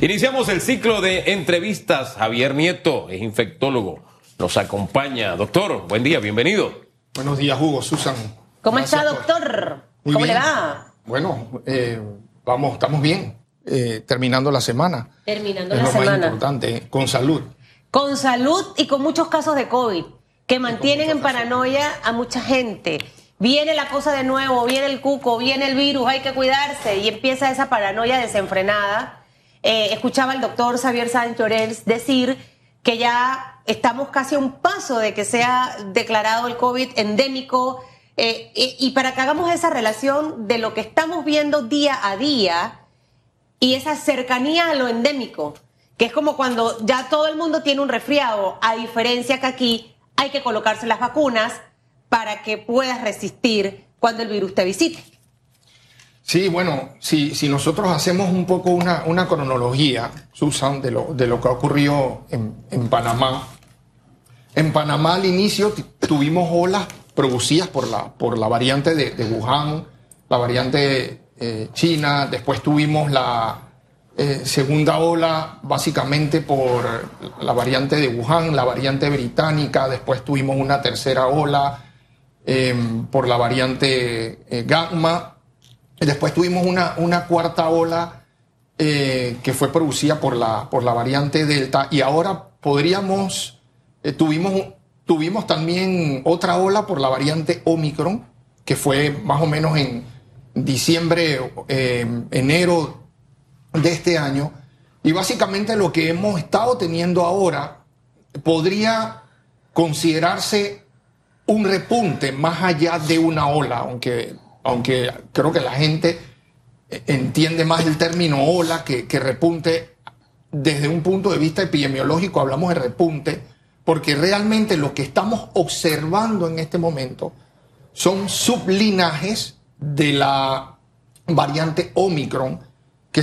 Iniciamos el ciclo de entrevistas. Javier Nieto es infectólogo. Nos acompaña. Doctor, buen día, bienvenido. Buenos días, Hugo, Susan. ¿Cómo está, doctor? ¿Cómo le va? Bueno, eh, vamos, estamos bien. Eh, terminando la semana. Terminando es la lo semana. más importante, con salud. Con salud y con muchos casos de COVID que mantienen en paranoia a mucha gente. Viene la cosa de nuevo, viene el cuco, viene el virus, hay que cuidarse y empieza esa paranoia desenfrenada. Eh, escuchaba al doctor Xavier Sánchez Orels decir que ya estamos casi a un paso de que sea declarado el COVID endémico. eh, y- para que hagamos esa relación de lo que estamos viendo día a día y esa cercanía a lo endémico, que es como cuando ya todo el mundo tiene un resfriado, a diferencia que aquí hay que colocarse las vacunas para que puedas resistir cuando el virus te visite. Sí, bueno, si, nosotros hacemos un poco una, una cronología, Susan, de lo, de lo que ocurrió en, en Panamá. En Panamá al inicio tuvimos olas producidas por la, por la variante de, de Wuhan, la variante eh, china, después tuvimos la eh, segunda ola básicamente por la variante de Wuhan, la variante británica, después tuvimos una tercera ola eh, por la variante eh, gamma, Después tuvimos una, cuarta ola eh, que fue producida por la, por la variante Delta y ahora podríamos, eh, tuvimos, tuvimos también otra ola por la variante Omicron, que fue más o menos en diciembre, eh, enero de este año. Y básicamente lo que hemos estado teniendo ahora podría considerarse un repunte más allá de una ola, aunque, aunque creo que la gente entiende más el término ola que, repunte. Desde un punto de vista epidemiológico hablamos de repunte, porque realmente lo que estamos observando en este momento son sublinajes de la variante Omicron que,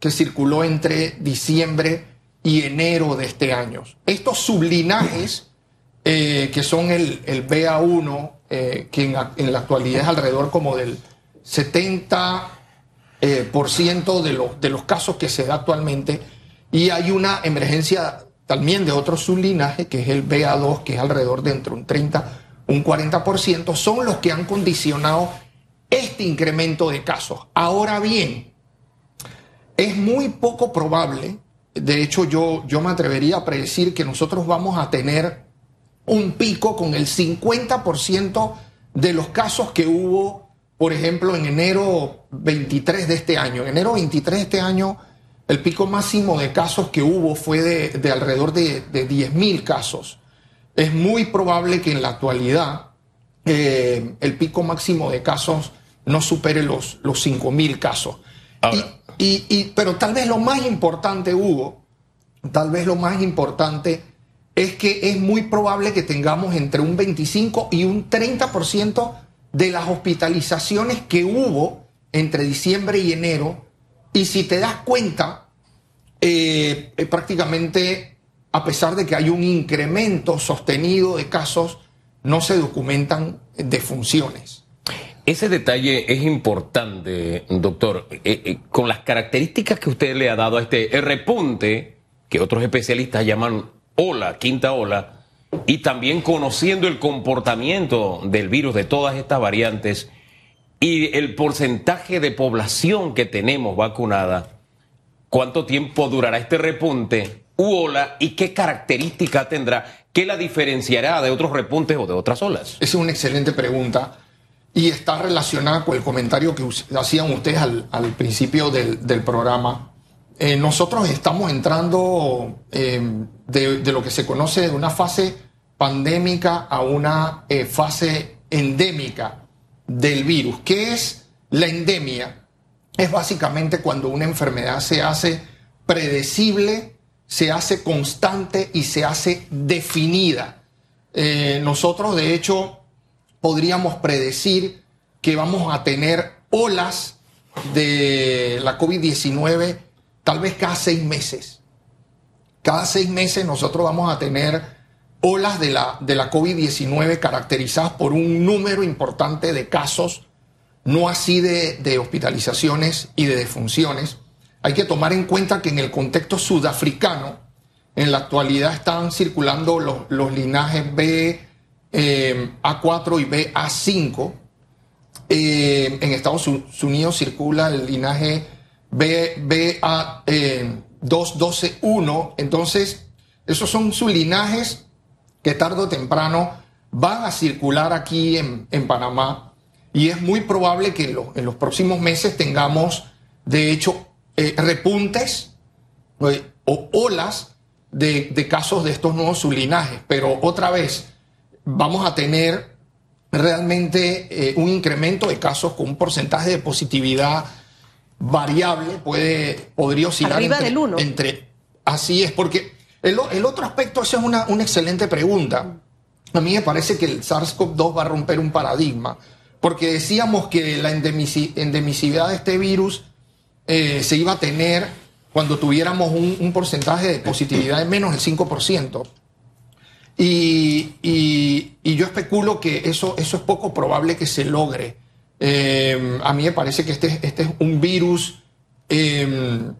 que circuló entre diciembre y enero de este año. Estos sublinajes eh, que son el, el BA1, eh, que en la actualidad es alrededor como del 70% eh, por ciento de, los de los casos que se da actualmente, y hay una emergencia también de otro sublinaje, que es el BA2, que es alrededor de entre un 30 un 40%, son los que han condicionado este incremento de casos. Ahora bien, es muy poco probable, de hecho yo, yo me atrevería a predecir que nosotros vamos a tener un pico con el 50% de los casos que hubo, por ejemplo, en enero 23 de este año. En enero 23 de este año, el pico máximo de casos que hubo fue de, de alrededor de, de 10.000 casos. Es muy probable que en la actualidad eh, el pico máximo de casos no supere los, los 5.000 casos. Ahora. Y, y- y- pero tal vez lo más importante, Hugo, tal vez lo más importante es que es muy probable que tengamos entre un 25 y un 30% de las hospitalizaciones que hubo entre diciembre y enero. Y si te das cuenta, eh, eh, prácticamente, a pesar de que hay un incremento sostenido de casos, no se documentan defunciones. Ese detalle es importante, doctor. Eh, con las características que usted le ha dado a este repunte, que otros especialistas llaman ola, quinta ola, y también conociendo el comportamiento del virus de todas estas variantes y el porcentaje de población que tenemos vacunada, ¿cuánto tiempo durará este repunte u ola y qué característica tendrá que la diferenciará de otros repuntes o de otras olas? Esa es una excelente pregunta y está relacionada con el comentario que hacían ustedes al, principio del programa. Eh, nosotros estamos entrando eh, de, lo que se conoce de una fase pandémica a una eh, fase endémica del virus. ¿Qué es la endemia? Es básicamente cuando una enfermedad se hace predecible, se hace constante y se hace definida. Nosotros, de hecho, podríamos predecir que vamos a tener olas de la COVID-19 tal vez cada seis meses. Cada seis meses nosotros vamos a tener olas de la, de la COVID-19 caracterizadas por un número importante de casos, no así de, de hospitalizaciones y de defunciones. hay que tomar en cuenta que en el contexto sudafricano, en la actualidad están circulando los, los linajes B, eh, A4 y BA5. Eh, en Estados Unidos circula el linaje B, BA212-1. Entonces, esos son sus linajes que tarde o temprano van a circular aquí en, Panamá y es muy probable que en los próximos meses tengamos, de hecho, eh, repuntes eh, o olas de, casos de estos nuevos sublinajes. Pero otra vez, vamos a tener realmente eh, un incremento de casos con un porcentaje de positividad variable, puede, podría oscilar Arriba entre, del 1. entre... Así es, porque el, otro aspecto, esa es una, una excelente pregunta. A mí me parece que el SARS-CoV-2 va a romper un paradigma, porque decíamos que la endemicidad de este virus eh, se iba a tener cuando tuviéramos un, porcentaje de positividad de menos del 5%. Y, y, yo especulo que eso, eso es poco probable que se logre. Eh, a mí me parece que este, este es un virus em,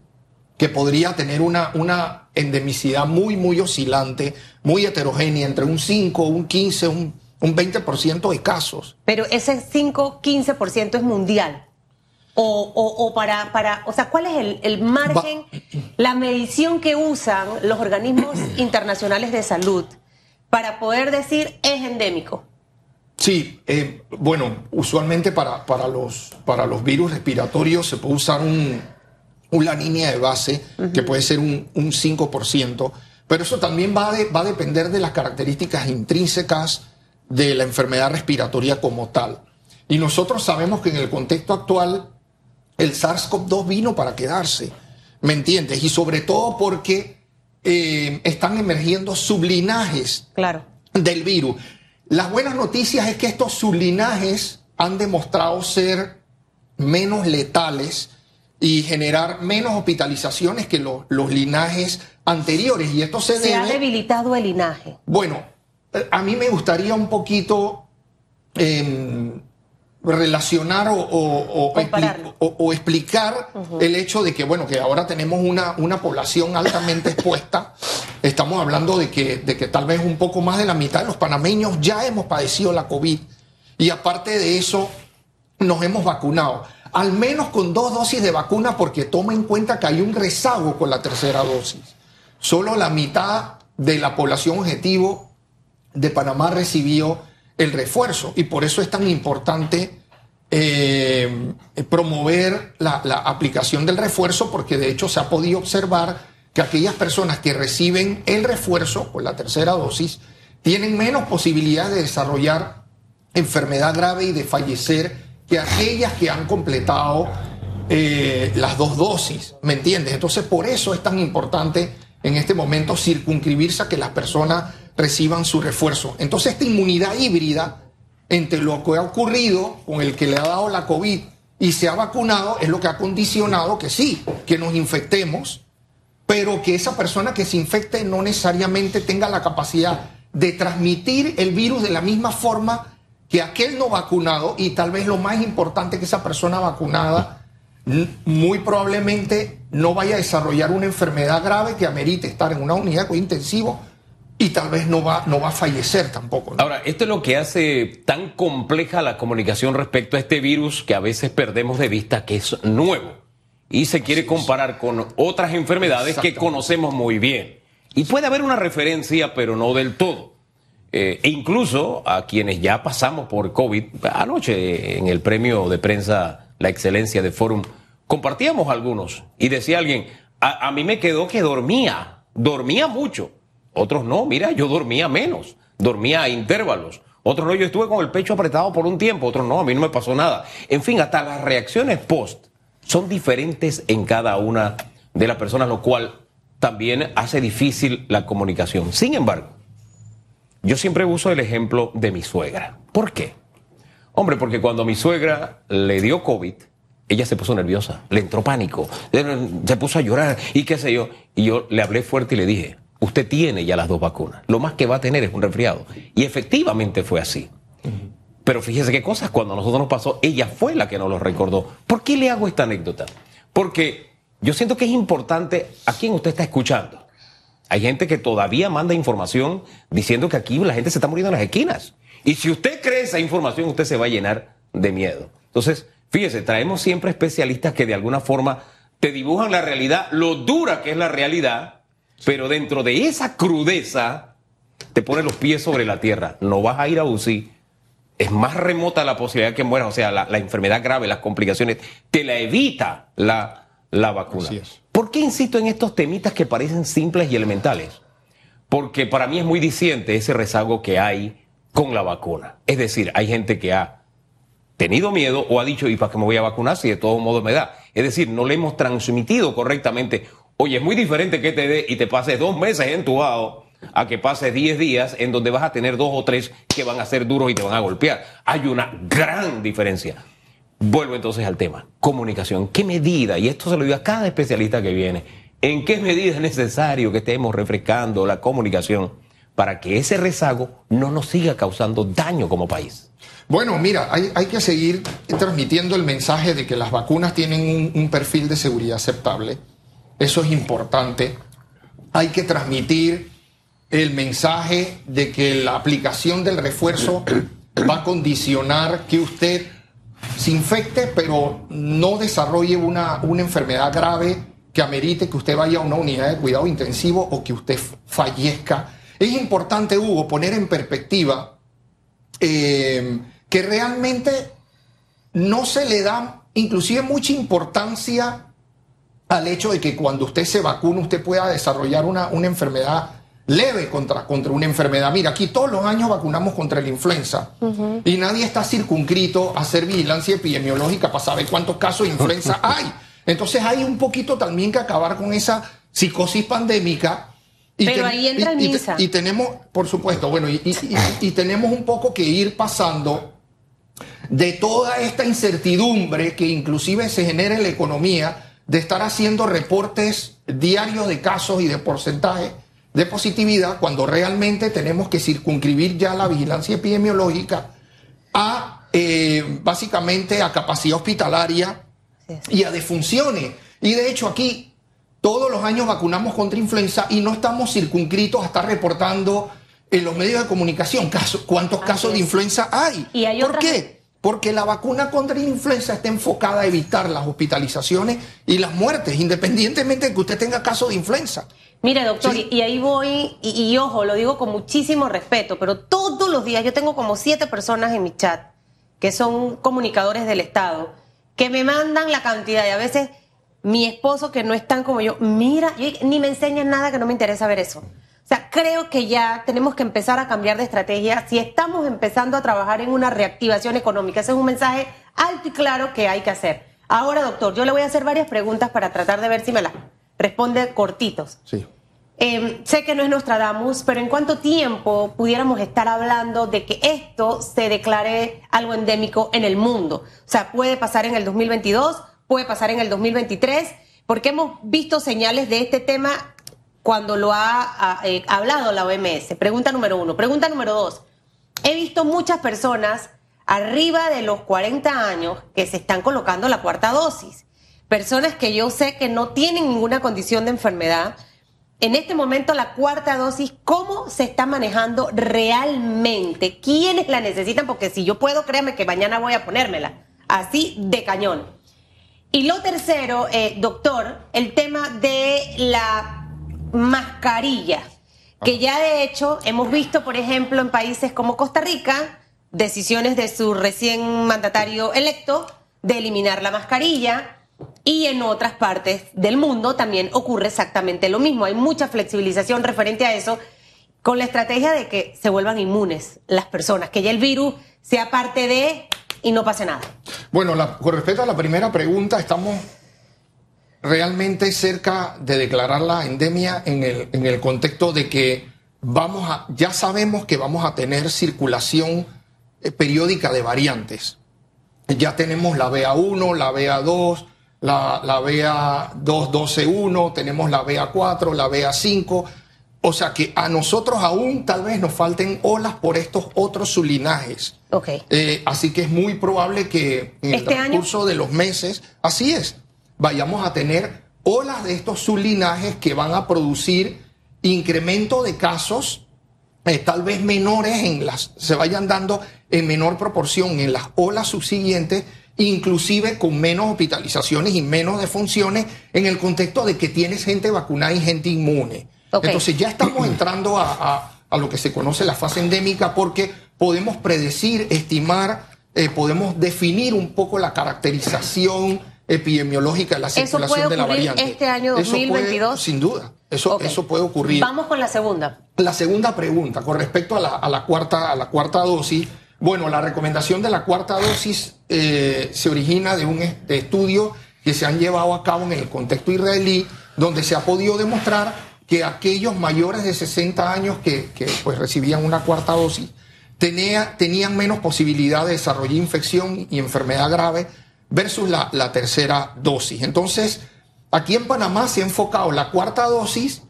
que podría tener una, una endemicidad muy, muy oscilante, muy heterogénea, entre un 5, un 15, un, un 20% de casos. Pero ese 5, 15% es mundial. O, para, para, o sea, ¿cuál es el, margen, la medición que usan los organismos internacionales de salud para poder decir es endémico? Sí, eh, bueno, usualmente para, para, los, para los virus respiratorios se puede usar un, una línea de base que puede ser un, un 5%, pero eso también va, va a depender de las características intrínsecas de la enfermedad respiratoria como tal. Y nosotros sabemos que en el contexto actual el SARS-CoV-2 vino para quedarse, ¿me entiendes? Y sobre todo porque eh, están emergiendo sublinajes claro. del virus. Las buenas noticias es que estos sublinajes han demostrado ser menos letales y generar menos hospitalizaciones que los linajes anteriores. Y esto se, se ha debilitado el linaje. Bueno, a mí me gustaría un poquito em, relacionar o, o, explicar el hecho de que, bueno, que ahora tenemos una, una población altamente expuesta. Estamos hablando de que, de que tal vez un poco más de la mitad de los panameños ya hemos padecido la COVID y aparte de eso nos hemos vacunado. Al menos con dos dosis de vacuna porque toma en cuenta que hay un rezago con la tercera dosis. Solo la mitad de la población objetivo de Panamá recibió el refuerzo y por eso es tan importante eh, promover la, aplicación del refuerzo porque de hecho se ha podido observar que aquellas personas que reciben el refuerzo con la tercera dosis tienen menos posibilidades de desarrollar enfermedad grave y de fallecer que aquellas que han completado eh, las dos dosis, ¿me entiendes? Entonces por eso es tan importante en este momento circunscribirse a que las personas reciban su refuerzo. Entonces esta inmunidad híbrida entre lo que ha ocurrido con el que le ha dado la COVID y se ha vacunado es lo que ha condicionado que sí, que nos infectemos, pero que esa persona que se infecte no necesariamente tenga la capacidad de transmitir el virus de la misma forma que aquel no vacunado y tal vez lo más importante que esa persona vacunada muy probablemente no vaya a desarrollar una enfermedad grave que amerite estar en una unidad intensivo y tal vez no va, no va a fallecer tampoco. Ahora, esto es lo que hace tan compleja la comunicación respecto a este virus que a veces perdemos de vista que es nuevo y se quiere comparar con otras enfermedades que conocemos muy bien. Y puede haber una referencia, pero no del todo. Eh, e incluso a quienes ya pasamos por COVID, anoche en el premio de prensa La Excelencia de Forum, compartíamos algunos y decía alguien, a mí me quedó que dormía, dormía mucho. Otros no, mira, yo dormía menos, dormía a intervalos. Otros no, yo estuve con el pecho apretado por un tiempo, otros no, a mí no me pasó nada. En fin, hasta las reacciones post son diferentes en cada una de las personas, lo cual también hace difícil la comunicación. Sin embargo, yo siempre uso el ejemplo de mi suegra. ¿Por qué? Hombre, porque cuando mi suegra le dio COVID, ella se puso nerviosa, le entró pánico, se puso a llorar y qué sé yo. Y yo le hablé fuerte y le dije, usted tiene ya las dos vacunas. Lo más que va a tener es un resfriado. Y efectivamente fue así. Pero fíjese qué cosas, cuando a nosotros nos pasó, ella fue la que nos lo recordó. ¿Por qué le hago esta anécdota? Porque yo siento que es importante a quién usted está escuchando. Hay gente que todavía manda información diciendo que aquí la gente se está muriendo en las esquinas. Y si usted cree esa información, usted se va a llenar de miedo. Entonces, fíjese, traemos siempre especialistas que de alguna forma te dibujan la realidad, lo dura que es la realidad, pero dentro de esa crudeza te pone los pies sobre la tierra. No vas a ir a UCI. Es más remota la posibilidad que mueras, o sea, la, enfermedad grave, las complicaciones, te la evita la, la vacuna. ¿Por qué insisto en estos temitas que parecen simples y elementales? Porque para mí es muy diciente ese rezago que hay con la vacuna. Es decir, hay gente que ha tenido miedo o ha dicho, ¿y para qué me voy a vacunar si de todo modo me da? Es decir, no le hemos transmitido correctamente. Oye, es muy diferente que te dé y te pases dos meses entubado a que pases diez días en donde vas a tener dos o tres que van a ser duros y te van a golpear. Hay una gran diferencia. Vuelvo entonces al tema, comunicación. ¿Qué medida? Y esto se lo digo a cada especialista que viene. ¿En qué medida es necesario que estemos refrescando la comunicación para que ese rezago no nos siga causando daño como país? Bueno, mira, hay, que seguir transmitiendo el mensaje de que las vacunas tienen un, perfil de seguridad aceptable. Eso es importante. Hay que transmitir el mensaje de que la aplicación del refuerzo va a condicionar que usted se infecte, pero no desarrolle una, una enfermedad grave que amerite que usted vaya a una unidad de cuidado intensivo o que usted fallezca. Es importante, Hugo, poner en perspectiva eh, que realmente no se le da inclusive mucha importancia al hecho de que cuando usted se vacuna usted pueda desarrollar una, una enfermedad leve contra, contra una enfermedad. Mira, aquí todos los años vacunamos contra la influenza y nadie está circunscrito a hacer vigilancia epidemiológica para saber cuántos casos de influenza hay. Entonces hay un poquito también que acabar con esa psicosis pandémica. Y Pero ahí entra y, y, tenemos, por supuesto, bueno, y tenemos un poco que ir pasando de toda esta incertidumbre que inclusive se genera en la economía, de estar haciendo reportes diarios de casos y de porcentaje de positividad, cuando realmente tenemos que circunscribir ya la vigilancia epidemiológica a eh, básicamente a capacidad hospitalaria y a defunciones. Y de hecho aquí todos los años vacunamos contra influenza y no estamos circunscritos a estar reportando en los medios de comunicación casos, cuántos casos de influenza hay. ¿Y hay ¿Por qué? Porque la vacuna contra la influenza está enfocada a evitar las hospitalizaciones y las muertes, independientemente de que usted tenga caso de influenza. Mire, doctor, y ahí voy, y, ojo, lo digo con muchísimo respeto, pero todos los días yo tengo como siete personas en mi chat que son comunicadores del Estado, que me mandan la cantidad y a veces mi esposo que no es tan como yo, mira, ni me enseñan nada que no me interesa ver eso. O sea, creo que ya tenemos que empezar a cambiar de estrategia. Si estamos empezando a trabajar en una reactivación económica, ese es un mensaje alto y claro que hay que hacer. Ahora, doctor, yo le voy a hacer varias preguntas para tratar de ver si me las responde cortitos. Sí. Em, sé que no es Nostradamus, pero ¿en cuánto tiempo pudiéramos estar hablando de que esto se declare algo endémico en el mundo? O sea, puede pasar en el 2022, puede pasar en el 2023, porque hemos visto señales de este tema cuando lo ha, eh, hablado la OMS. Pregunta número uno. Pregunta número dos. He visto muchas personas arriba de los 40 años que se están colocando la cuarta dosis. Personas que yo sé que no tienen ninguna condición de enfermedad. En este momento la cuarta dosis, ¿cómo se está manejando realmente? ¿Quiénes la necesitan? Porque si yo puedo, créanme que mañana voy a ponérmela. Así de cañón. Y lo tercero, eh, doctor, el tema de la mascarilla, que ya de hecho hemos visto, por ejemplo, en países como Costa Rica, decisiones de su recién mandatario electo de eliminar la mascarilla. Y en otras partes del mundo también ocurre exactamente lo mismo. Hay mucha flexibilización referente a eso, con la estrategia de que se vuelvan inmunes las personas, que ya el virus sea parte de y no pase nada. Bueno, con respecto a la primera pregunta, estamos realmente cerca de declarar la endemia en el, en el contexto de que vamos a, ya sabemos que vamos a tener circulación eh, periódica de variantes. Ya tenemos la BA1, la BA2, la, la BA212.1, tenemos la BA4, la BA5. O sea que a nosotros aún tal vez nos falten olas por estos otros sublinajes. Okay. Eh, así que es muy probable que en el ¿Este transcurso de los meses, así es, vayamos a tener olas de estos sublinajes que van a producir incremento de casos eh, tal vez menores en las se vayan dando en menor proporción en las olas subsiguientes inclusive con menos hospitalizaciones y menos defunciones en el contexto de que tienes gente vacunada y gente inmune. Entonces ya estamos entrando a, lo que se conoce la fase endémica porque podemos predecir, estimar, eh, podemos definir un poco la caracterización epidemiológica de la circulación de la variante. este año 2022? sin duda, eso, eso puede ocurrir. Vamos con la segunda. La segunda pregunta, con respecto a la, a la cuarta, a la cuarta dosis, bueno, la recomendación de la cuarta dosis eh, se origina de un estudio que se han llevado a cabo en el contexto israelí, donde se ha podido demostrar que aquellos mayores de 60 años que, pues, recibían una cuarta dosis tenía, tenían menos posibilidad de desarrollar infección y enfermedad grave versus la, la tercera dosis. Entonces, aquí en Panamá se ha enfocado la cuarta dosis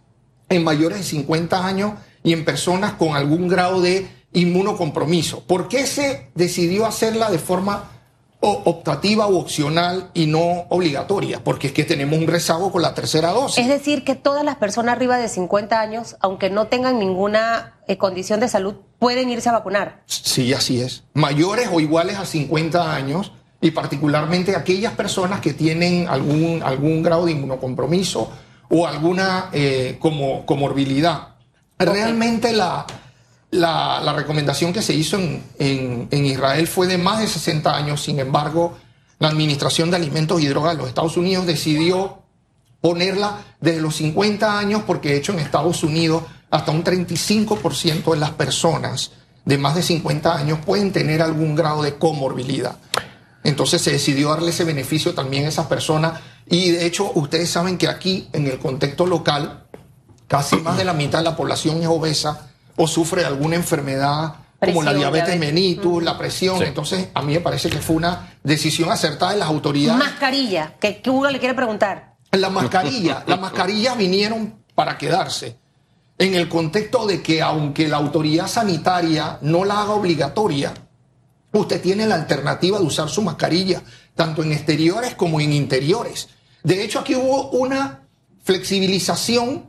en mayores de 50 años y en personas con algún grado de inmunocompromiso. ¿Por qué se decidió hacerla de forma optativa u opcional y no obligatoria? Porque es que tenemos un rezago con la tercera dosis. Es decir, que todas las personas arriba de 50 años, aunque no tengan ninguna eh, condición de salud, pueden irse a vacunar. Sí, así es. Mayores o iguales a 50 años y particularmente aquellas personas que tienen algún, algún grado de inmunocompromiso o alguna eh, como, comorbilidad. Realmente la, la, recomendación que se hizo en, Israel fue de más de 60 años, sin embargo, la Administración de Alimentos y Drogas de los Estados Unidos decidió ponerla desde los 50 años porque de hecho en Estados Unidos hasta un 35% de las personas de más de 50 años pueden tener algún grado de comorbilidad. Entonces se decidió darle ese beneficio también a esas personas y de hecho ustedes saben que aquí en el contexto local casi más de la mitad de la población es obesa o sufre alguna enfermedad como la diabetes, mellitus, la presión. Entonces, a mí me parece que fue una decisión acertada de las autoridades. Mascarilla, que, uno le quiere preguntar. La mascarilla, las mascarillas vinieron para quedarse. En el contexto de que aunque la autoridad sanitaria no la haga obligatoria, usted tiene la alternativa de usar su mascarilla, tanto en exteriores como en interiores. De hecho, aquí hubo una flexibilización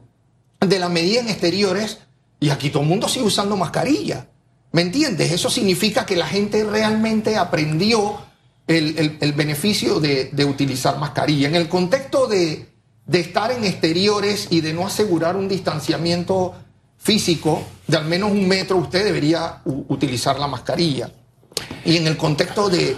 de la medida en exteriores y aquí todo el mundo sigue usando mascarilla. ¿Me entiendes? Eso significa que la gente realmente aprendió el, beneficio de, utilizar mascarilla. En el contexto de, estar en exteriores y de no asegurar un distanciamiento físico de al menos un metro, usted debería utilizar la mascarilla. Y en el contexto de,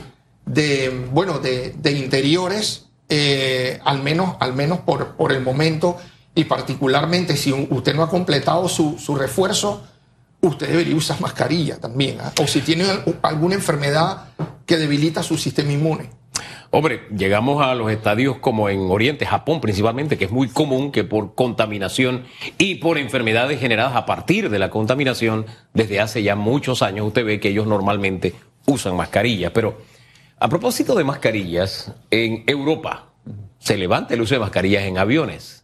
bueno, de, interiores, eh, al menos, al menos por, el momento, y particularmente si usted no ha completado su, refuerzo, usted debería usar mascarilla también. ¿ah? O si tiene alguna enfermedad que debilita su sistema inmune. Hombre, llegamos a los estadios como en Oriente, Japón principalmente, que es muy común que por contaminación y por enfermedades generadas a partir de la contaminación, desde hace ya muchos años usted ve que ellos normalmente usan mascarillas. Pero a propósito de mascarillas, en Europa se levanta el uso de mascarillas en aviones.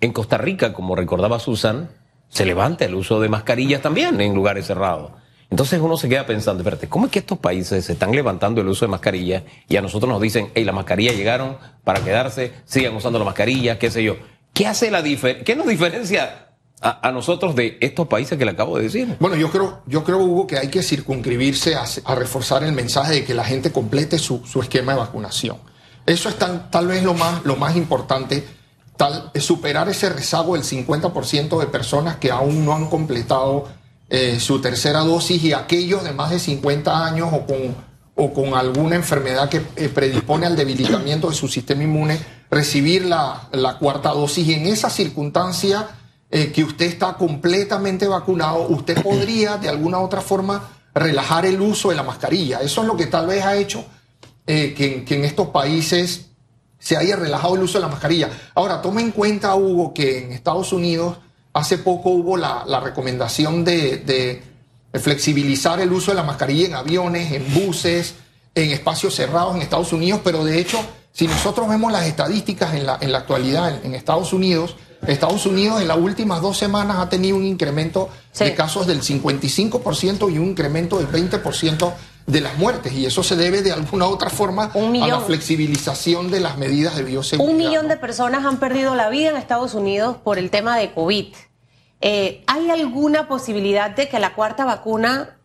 En Costa Rica, como recordaba Susan, se levanta el uso de mascarillas también en lugares cerrados. Entonces uno se queda pensando, espérate, ¿cómo es que estos países se están levantando el uso de mascarillas y a nosotros nos dicen, hey, las mascarillas llegaron para quedarse, sigan usando la mascarilla, qué sé yo? ¿Qué hace la diferencia? ¿Qué nos diferencia a, nosotros de estos países que le acabo de decir? Bueno, yo creo, yo creo Hugo, que hay que circunscribirse a, reforzar el mensaje de que la gente complete su, esquema de vacunación. Eso es tal vez lo más, lo más importante tal, superar ese rezago del 50% de personas que aún no han completado eh, su tercera dosis y aquellos de más de 50 años o con, o con alguna enfermedad que eh, predispone al debilitamiento de su sistema inmune, recibir la, cuarta dosis. Y en esa circunstancia eh, que usted está completamente vacunado, usted podría de alguna u otra forma relajar el uso de la mascarilla. Eso es lo que tal vez ha hecho que, que en estos países se haya relajado el uso de la mascarilla. Ahora, tome en cuenta, Hugo, que en Estados Unidos hace poco hubo la, recomendación de, flexibilizar el uso de la mascarilla en aviones, en buses, en espacios cerrados en Estados Unidos, pero de hecho, si nosotros vemos las estadísticas en la, en la actualidad en, Estados Unidos, Estados Unidos en las últimas dos semanas ha tenido un incremento de casos del 55% y un incremento del 20% de las muertes y eso se debe de alguna u otra forma a la flexibilización de las medidas de bioseguridad. Un millón de personas han perdido la vida en Estados Unidos por el tema de COVID. Eh, ¿Hay alguna posibilidad de que la cuarta vacuna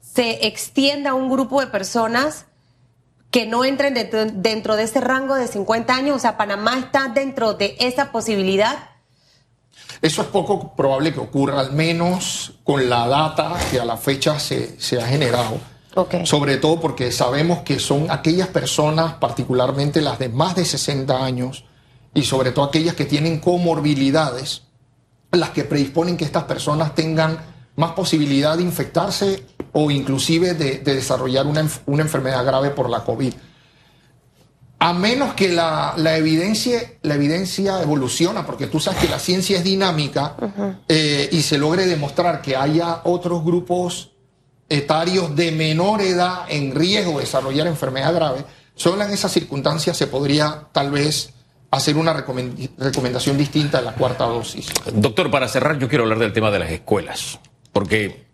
se extienda a un grupo de personas que no entren dentro, dentro de ese rango de 50 años? O sea, Panamá está dentro de esa posibilidad. Eso es poco probable que ocurra, al menos con la data que a la fecha se, se ha generado. Sobre todo porque sabemos que son aquellas personas, particularmente las de más de 60 años, y sobre todo aquellas que tienen comorbilidades, las que predisponen que estas personas tengan más posibilidad de infectarse o inclusive de, desarrollar una, enfermedad grave por la COVID. A menos que la, evidencia, la evidencia evoluciona, porque tú sabes que la ciencia es dinámica eh, y se logre demostrar que haya otros grupos etarios de menor edad en riesgo de desarrollar enfermedad grave, solo en esas circunstancias se podría tal vez hacer una recomendación distinta de la cuarta dosis. Doctor, para cerrar yo quiero hablar del tema de las escuelas, porque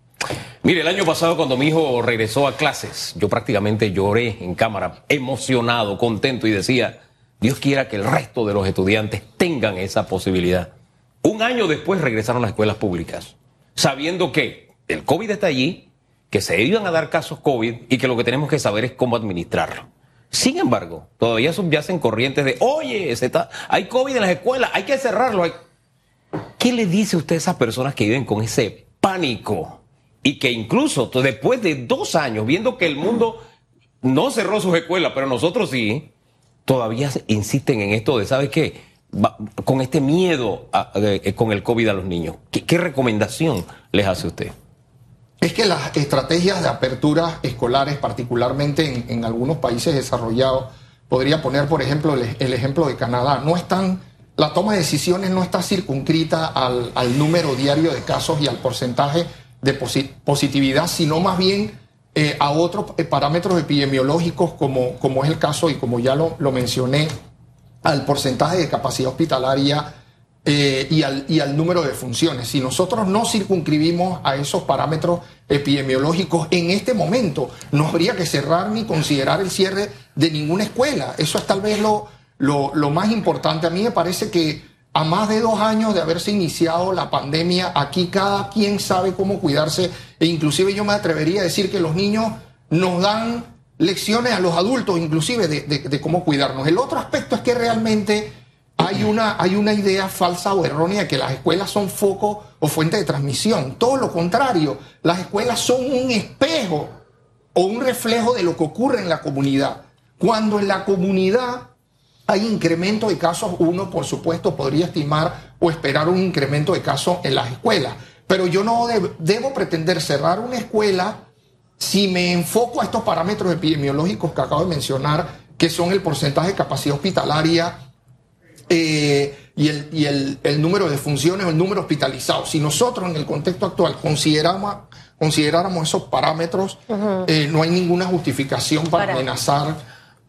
mire, el año pasado cuando mi hijo regresó a clases, yo prácticamente lloré en cámara, emocionado, contento y decía, Dios quiera que el resto de los estudiantes tengan esa posibilidad. Un año después regresaron a las escuelas públicas, sabiendo que el COVID está allí, que se iban a dar casos COVID y que lo que tenemos que saber es cómo administrarlo. Sin embargo, todavía subyacen corrientes de, oye, se está, hay COVID en las escuelas, hay que cerrarlo. ¿Qué le dice usted a esas personas que viven con ese pánico? Y que incluso después de dos años, viendo que el mundo no cerró sus escuelas, pero nosotros sí, todavía insisten en esto de, ¿sabes qué? con este miedo eh, con el COVID a los niños. ¿Qué recomendación les hace usted? es que las estrategias de apertura escolares, particularmente en, algunos países desarrollados, podría poner, por ejemplo, el, ejemplo de Canadá, no están, la toma de decisiones no está circunscrita al, número diario de casos y al porcentaje de positividad, sino más bien eh, a otros eh, parámetros epidemiológicos, como, es el caso, y como ya lo, mencioné, al porcentaje de capacidad hospitalaria eh, y al número de funciones. Si nosotros no circunscribimos a esos parámetros epidemiológicos en este momento, no habría que cerrar ni considerar el cierre de ninguna escuela. Eso es tal vez lo, lo, lo más importante. A mí me parece que a más de dos años de haberse iniciado la pandemia, aquí cada quien sabe cómo cuidarse e inclusive yo me atrevería a decir que los niños nos dan lecciones a los adultos inclusive de, de cómo cuidarnos. El otro aspecto es que realmente hay una, hay una idea falsa o errónea de que las escuelas son foco o fuente de transmisión. Todo lo contrario, las escuelas son un espejo o un reflejo de lo que ocurre en la comunidad. Cuando en la comunidad hay incremento de casos, uno por supuesto podría estimar o esperar un incremento de casos en las escuelas. Pero yo no debo pretender cerrar una escuela si me enfoco a estos parámetros epidemiológicos que acabo de mencionar, que son el porcentaje de capacidad hospitalaria, eh, y, el, y el, el, número de funciones o el número hospitalizado. Si nosotros en el contexto actual consideramos, consideráramos esos parámetros, eh, no hay ninguna justificación para, amenazar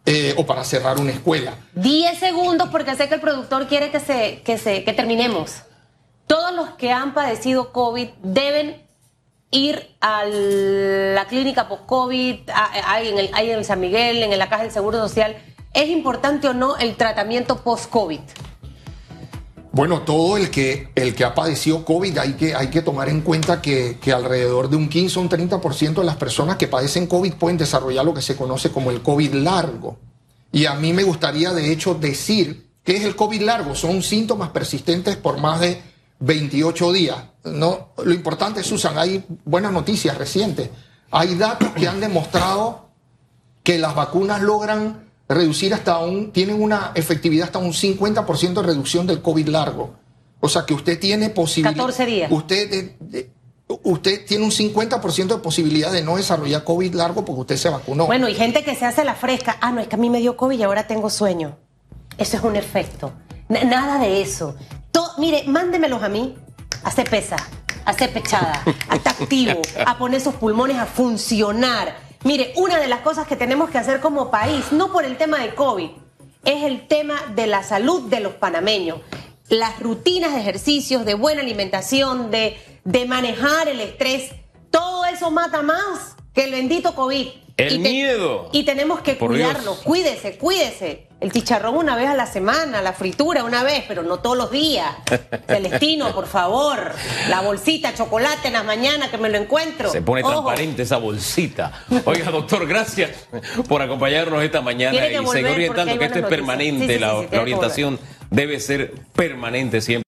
eh, o para cerrar una escuela. Diez segundos porque sé que el productor quiere que, se, que, se, que terminemos. Todos los que han padecido COVID deben ir a la clínica post-COVID, hay en, el, en San Miguel, en la Caja del Seguro Social ¿Es importante o no el tratamiento post-COVID? Bueno, todo el que, el que ha padecido COVID hay que, hay que tomar en cuenta que, alrededor de un 15 o un 30% de las personas que padecen COVID pueden desarrollar lo que se conoce como el COVID largo. Y a mí me gustaría, de hecho, decir qué es el COVID largo. Son síntomas persistentes por más de 28 días. No, lo importante, Susan, hay buenas noticias recientes. Hay datos que han demostrado que las vacunas logran reducir hasta un, tienen una efectividad hasta un 50% de reducción del COVID largo. O sea que usted tiene posibilidad. 14 días. Usted, usted tiene un 50% de posibilidad de no desarrollar COVID largo porque usted se vacunó. Bueno, y gente que se hace la fresca. Ah, no, es que a mí me dio COVID y ahora tengo sueño. Eso es un efecto. nada de eso. mire, mándemelos a mí. Hace pesa, hace pechada, hasta activo, a poner sus pulmones a funcionar Mire, una de las cosas que tenemos que hacer como país, no por el tema de COVID, es el tema de la salud de los panameños. Las rutinas de ejercicios, de buena alimentación, de, de manejar el estrés, todo eso mata más que el bendito COVID. El Y te- miedo. Y tenemos que Por cuidarlo. Dios. Cuídese, cuídese. El chicharrón una vez a la semana, la fritura una vez, pero no todos los días. Celestino, por favor. La bolsita, chocolate en las mañanas que me lo encuentro. Se pone Ojo. transparente esa bolsita. Oiga, doctor, gracias por acompañarnos esta mañana y seguir orientando que esto es permanente, Sí, sí, la, sí, orientación debe ser permanente siempre.